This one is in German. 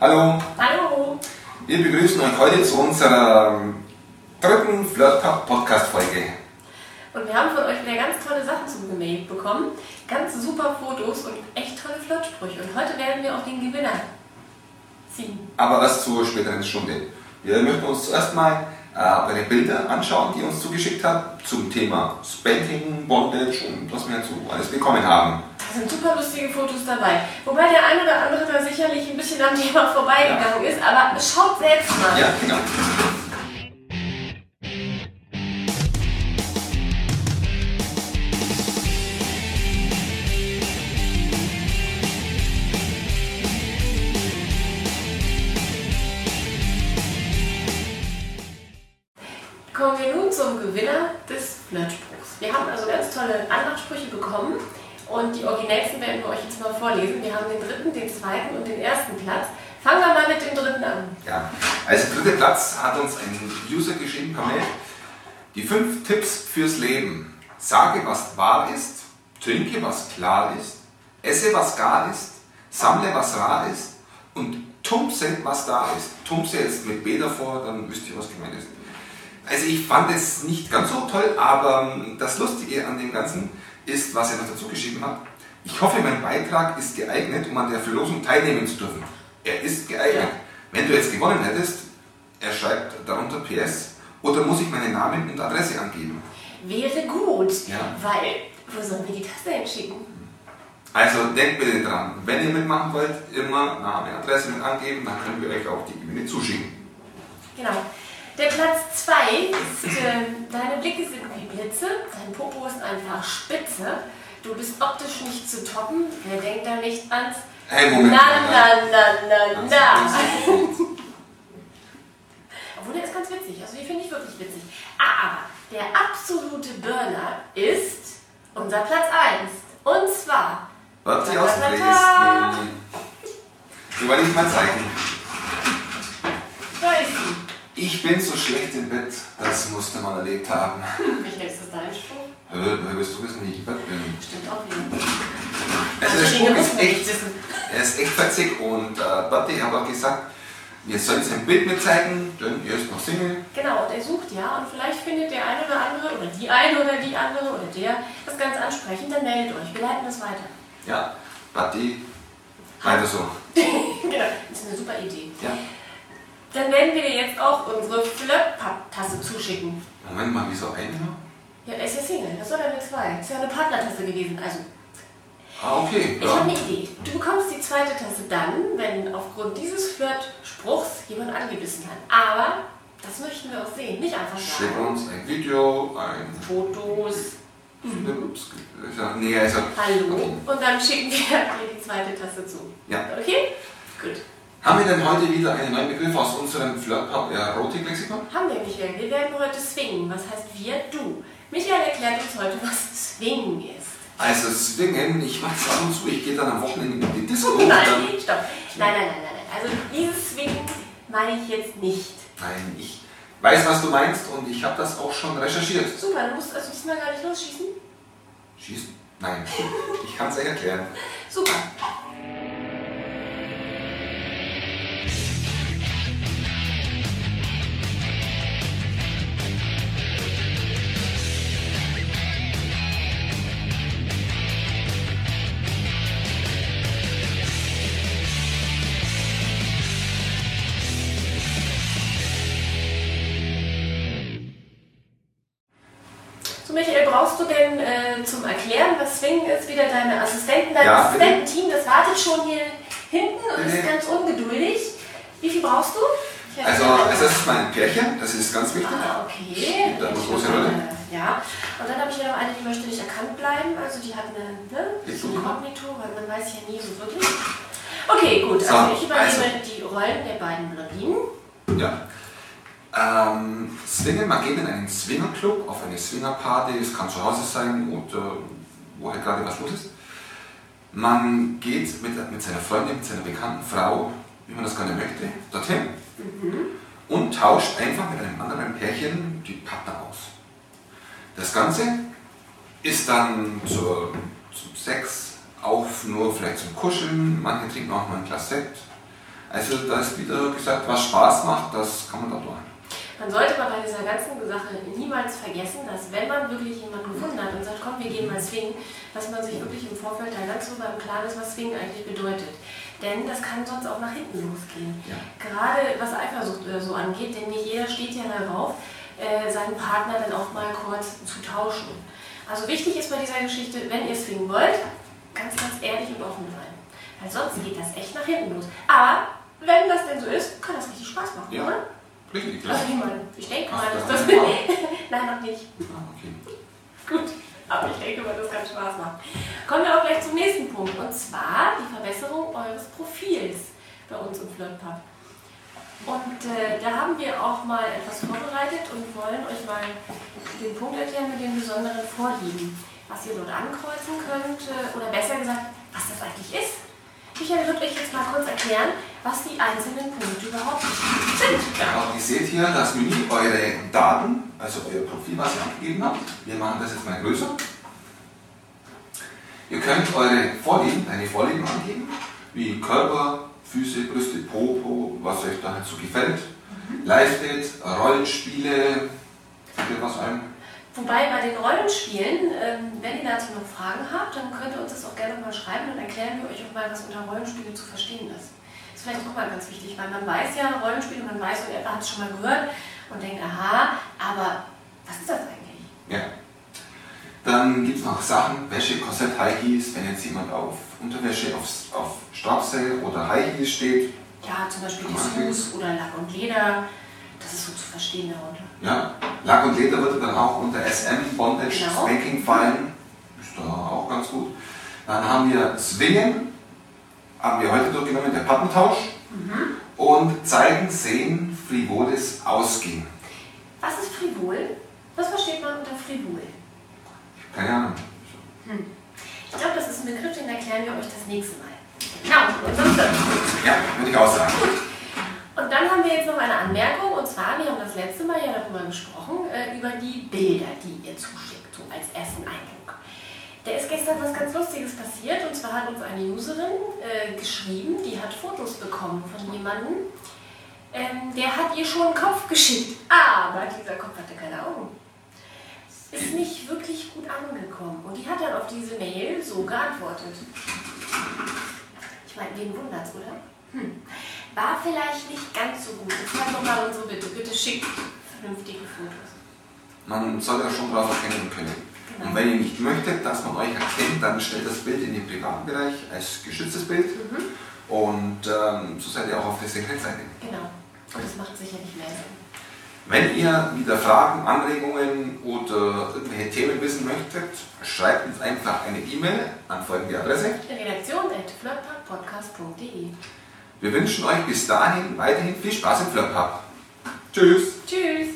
Hallo, Hallo! wir begrüßen euch heute zu unserer dritten Flirt Podcast Folge. Und wir haben von euch wieder ganz tolle Sachen zugemailt bekommen. Ganz super Fotos und echt tolle Flirtsprüche. Und heute werden wir auch den Gewinner ziehen. Aber erst zur späteren Stunde. Wir möchten uns zuerst mal äh, eure Bilder anschauen, die ihr uns zugeschickt habt, zum Thema Spanking, Bondage und was wir dazu alles bekommen haben. Sind super lustige Fotos dabei. Wobei der ein oder andere da sicherlich ein bisschen am Thema vorbeigegangen ist. Aber schaut selbst mal. Ja, genau. Kommen wir nun zum Gewinner des Flirtspruchs. Wir haben also ganz tolle Anmachsprüche bekommen und die originellsten werden wir euch jetzt mal vorlesen. Wir haben den dritten, den zweiten und den ersten Platz. Fangen wir mal mit dem dritten an. Ja. Als dritter Platz hat uns ein User geschrieben per. Die fünf Tipps fürs Leben. Sage, was wahr ist, trinke, was klar ist, esse, was gar ist, sammle, was rar ist und tumse, was da ist. Tumse jetzt mit B davor, dann wisst ihr, was gemeint ist. Also ich fand es nicht ganz so toll, aber das Lustige an dem Ganzen ist, was er noch dazu geschrieben hat. Ich hoffe, mein Beitrag ist geeignet, um an der Verlosung teilnehmen zu dürfen. Er ist geeignet. Wenn du jetzt gewonnen hättest, er schreibt darunter PS, oder muss ich meinen Namen und Adresse angeben? Wäre gut, Ja. weil wo sollen wir die Tasse hinschicken? Also denkt bitte dran, wenn ihr mitmachen wollt, immer Name, Adresse mit angeben, dann können wir euch auch die Gewinne zuschicken. Genau. Der Platz 2 ist, äh, deine Blicke sind wie Blitze, dein Popo ist einfach spitze, du bist optisch nicht zu toppen, wer denkt da nicht ans Hey, Moment. Na, na, na, na, na. Obwohl, der ist ganz witzig, also die finde ich wirklich witzig. Aber der absolute Burner ist unser Platz 1. Und zwar, ta, ta, ausgelesen. Die wollte ich mal zeigen. Ich bin so schlecht im Bett, das musste man erlebt haben. Michael, ist das dein Spruch? Woher willst du wissen, wie ich im Bett bin? Stimmt auch wieder. Also der Spruch ist echt, er ist echt witzig und äh, Batti hat auch gesagt, wir sollen sein Bild mit zeigen, denn er ist noch Single. Genau, und er sucht ja und vielleicht findet der eine oder andere oder die eine oder die andere oder der das ganz ansprechend, dann meldet euch. Wir leiten das weiter. Ja, Batti, weiter so. genau, das ist eine super Idee. Ja. Dann werden wir dir jetzt auch unsere Flirt-Tasse zuschicken. Moment mal, wieso eine? Ja, er ist ja Single, das soll eine zwei. Das ist ja eine Partnertasse gewesen. Also, Ah, okay. ich habe Ja. eine Idee. Du bekommst die zweite Tasse dann, wenn aufgrund dieses Flirt-Spruchs jemand angebissen hat. Aber das möchten wir auch sehen, nicht einfach Schick sagen. uns ein Video, ein Fotos, ja, nee, also. Hallo. Und dann schicken wir dir die zweite Tasse zu. Ja. Okay? Gut. Haben wir denn heute wieder einen neuen Begriff aus unserem Flirt-Erotik-Lexikon? Haben wir, Michael. Wir werden heute swingen. Was heißt wir? Du. Michael erklärt uns heute, was Swingen ist. Also Swingen, ich mach's ab und zu, ich gehe dann am Wochenende in die Disco Nein, stopp. Nein, nein, nein, nein. nein. Also dieses Swingen meine ich jetzt nicht. Nein, ich weiß, was du meinst und ich habe das auch schon recherchiert. Super, du musst also diesmal gar nicht losschießen. Schießen? Nein, ich kann es euch erklären. Super. So, Michael, brauchst du denn äh, zum Erklären, was Swingen ist, wieder deine Assistenten, dein Ja, Assistententeam, das wartet schon hier hinten und ist ganz ungeduldig. Wie viel brauchst du? Also, also das ist mein Pärchen, das ist ganz wichtig. Ah, okay. Da muss große Rolle. Ja, und dann habe ich hier noch eine, die möchte nicht erkannt bleiben. Also die hat eine ne, Inkognito. Inkognito, weil man weiß ja nie so wirklich. Okay, gut. So, Also ich übernehme also. die Rollen der beiden Blondinen. Ja. Ähm, Swingen, man geht in einen Swingerclub, auf eine Swingerparty, es kann zu Hause sein oder wo halt gerade was los ist. Man geht mit, mit seiner Freundin, mit seiner bekannten Frau, wie man das gerne möchte, dorthin und tauscht einfach mit einem anderen Pärchen die Partner aus. Das Ganze ist dann zur, zum Sex auch nur vielleicht zum Kuscheln, manche trinken auch mal ein Glas Sekt. Also da ist wieder gesagt, was Spaß macht, das kann man da tun. Man sollte aber bei dieser ganzen Sache niemals vergessen, dass wenn man wirklich jemanden gefunden hat und sagt, komm, wir gehen mal swingen, dass man sich wirklich im Vorfeld da ganz so beim Klaren ist, was swingen eigentlich bedeutet. Denn das kann sonst auch nach hinten losgehen. Ja. Gerade was Eifersucht oder so angeht, denn nicht jeder steht ja darauf, äh, seinen Partner dann auch mal kurz zu tauschen. Also wichtig ist bei dieser Geschichte, wenn ihr swingen wollt, ganz, ganz ehrlich und offen sein. Weil sonst geht das echt nach hinten los. Aber wenn das denn so ist, kann das richtig Spaß machen, Ja. oder? Richtig, Also klar. ich meine, ich denke mal, dass das... Nein, noch nicht. Ah, okay. Gut, aber ich denke mal, das kann Spaß machen. Kommen wir auch gleich zum nächsten Punkt, und zwar die Verbesserung eures Profils bei uns im Flirtpub. Und äh, da haben wir auch mal etwas vorbereitet und wollen euch mal den Punkt erklären mit den besonderen Vorlieben. Was ihr dort ankreuzen könnt, äh, oder besser gesagt, was das eigentlich ist. Michael wird euch jetzt mal kurz erklären, was die einzelnen Punkte überhaupt sind. Ja, ihr seht hier das Menü, eure Daten, also euer Profil, was ihr angegeben habt. Wir machen das jetzt mal größer. Ihr könnt eure Vorlieben, deine Vorlieben angeben, wie Körper, Füße, Brüste, Popo, was euch da halt so gefällt. Live-Dates, Rollenspiele, was ein? Wobei bei den Rollenspielen, ähm, wenn ihr dazu noch Fragen habt, dann könnt ihr uns das auch gerne mal schreiben und erklären wir euch auch mal, was unter Rollenspiele zu verstehen ist. Das ist vielleicht auch mal ganz wichtig, weil man weiß ja Rollenspiele, man weiß, und er hat es schon mal gehört und denkt, aha, aber was ist das eigentlich? Ja. Dann gibt es noch Sachen, Wäsche, Korsett, High Heels, wenn jetzt jemand auf Unterwäsche, auf, auf Strapse oder High Heels steht. Ja, zum Beispiel Dessous oder Lack und Leder, das ist so zu verstehen darunter. Ja, Lack und Leder würde dann auch unter SM, Bondage, Genau. Spanking fallen. Ist da auch ganz gut. Dann haben wir Swingen, haben wir heute durchgenommen, der Pappentausch. Und zeigen, sehen, frivoles Ausgehen. Was ist frivol? Was versteht man unter frivol? Keine Ahnung. Ich glaube, das ist ein Begriff, den erklären wir euch das nächste Mal. Genau, und sonst Ja, würde ich auch sagen. Und dann haben wir jetzt noch eine Anmerkung, und zwar, wir haben das letzte Mal ja darüber gesprochen, äh, über die Bilder, die ihr zuschickt, so als ersten Eindruck. Da ist gestern was ganz Lustiges passiert, und zwar hat uns eine Userin äh, geschrieben, die hat Fotos bekommen von jemandem, ähm, der hat ihr schon einen Kopf geschickt, aber dieser Kopf hatte keine Augen. Ist nicht wirklich gut angekommen. Und die hat dann auf diese Mail so geantwortet. Ich meine, wen wundert's, oder? Hm. War vielleicht nicht ganz so gut. Jetzt sag doch mal unsere Bitte. Bitte schickt vernünftige Fotos. Man soll ja schon drauf erkennen können. Und wenn ihr nicht möchtet, dass man euch erkennt, dann stellt das Bild in den privaten Bereich als geschütztes Bild. Und ähm, so seid ihr auch auf der sicheren Seite. Genau. Und das macht sicherlich mehr Sinn. Wenn ihr wieder Fragen, Anregungen oder irgendwelche Themen wissen möchtet, schreibt uns einfach eine E-Mail an folgende Adresse. Redaktion at flirtpodcast.de Wir wünschen euch bis dahin weiterhin viel Spaß im Flirtpub. Tschüss! Tschüss!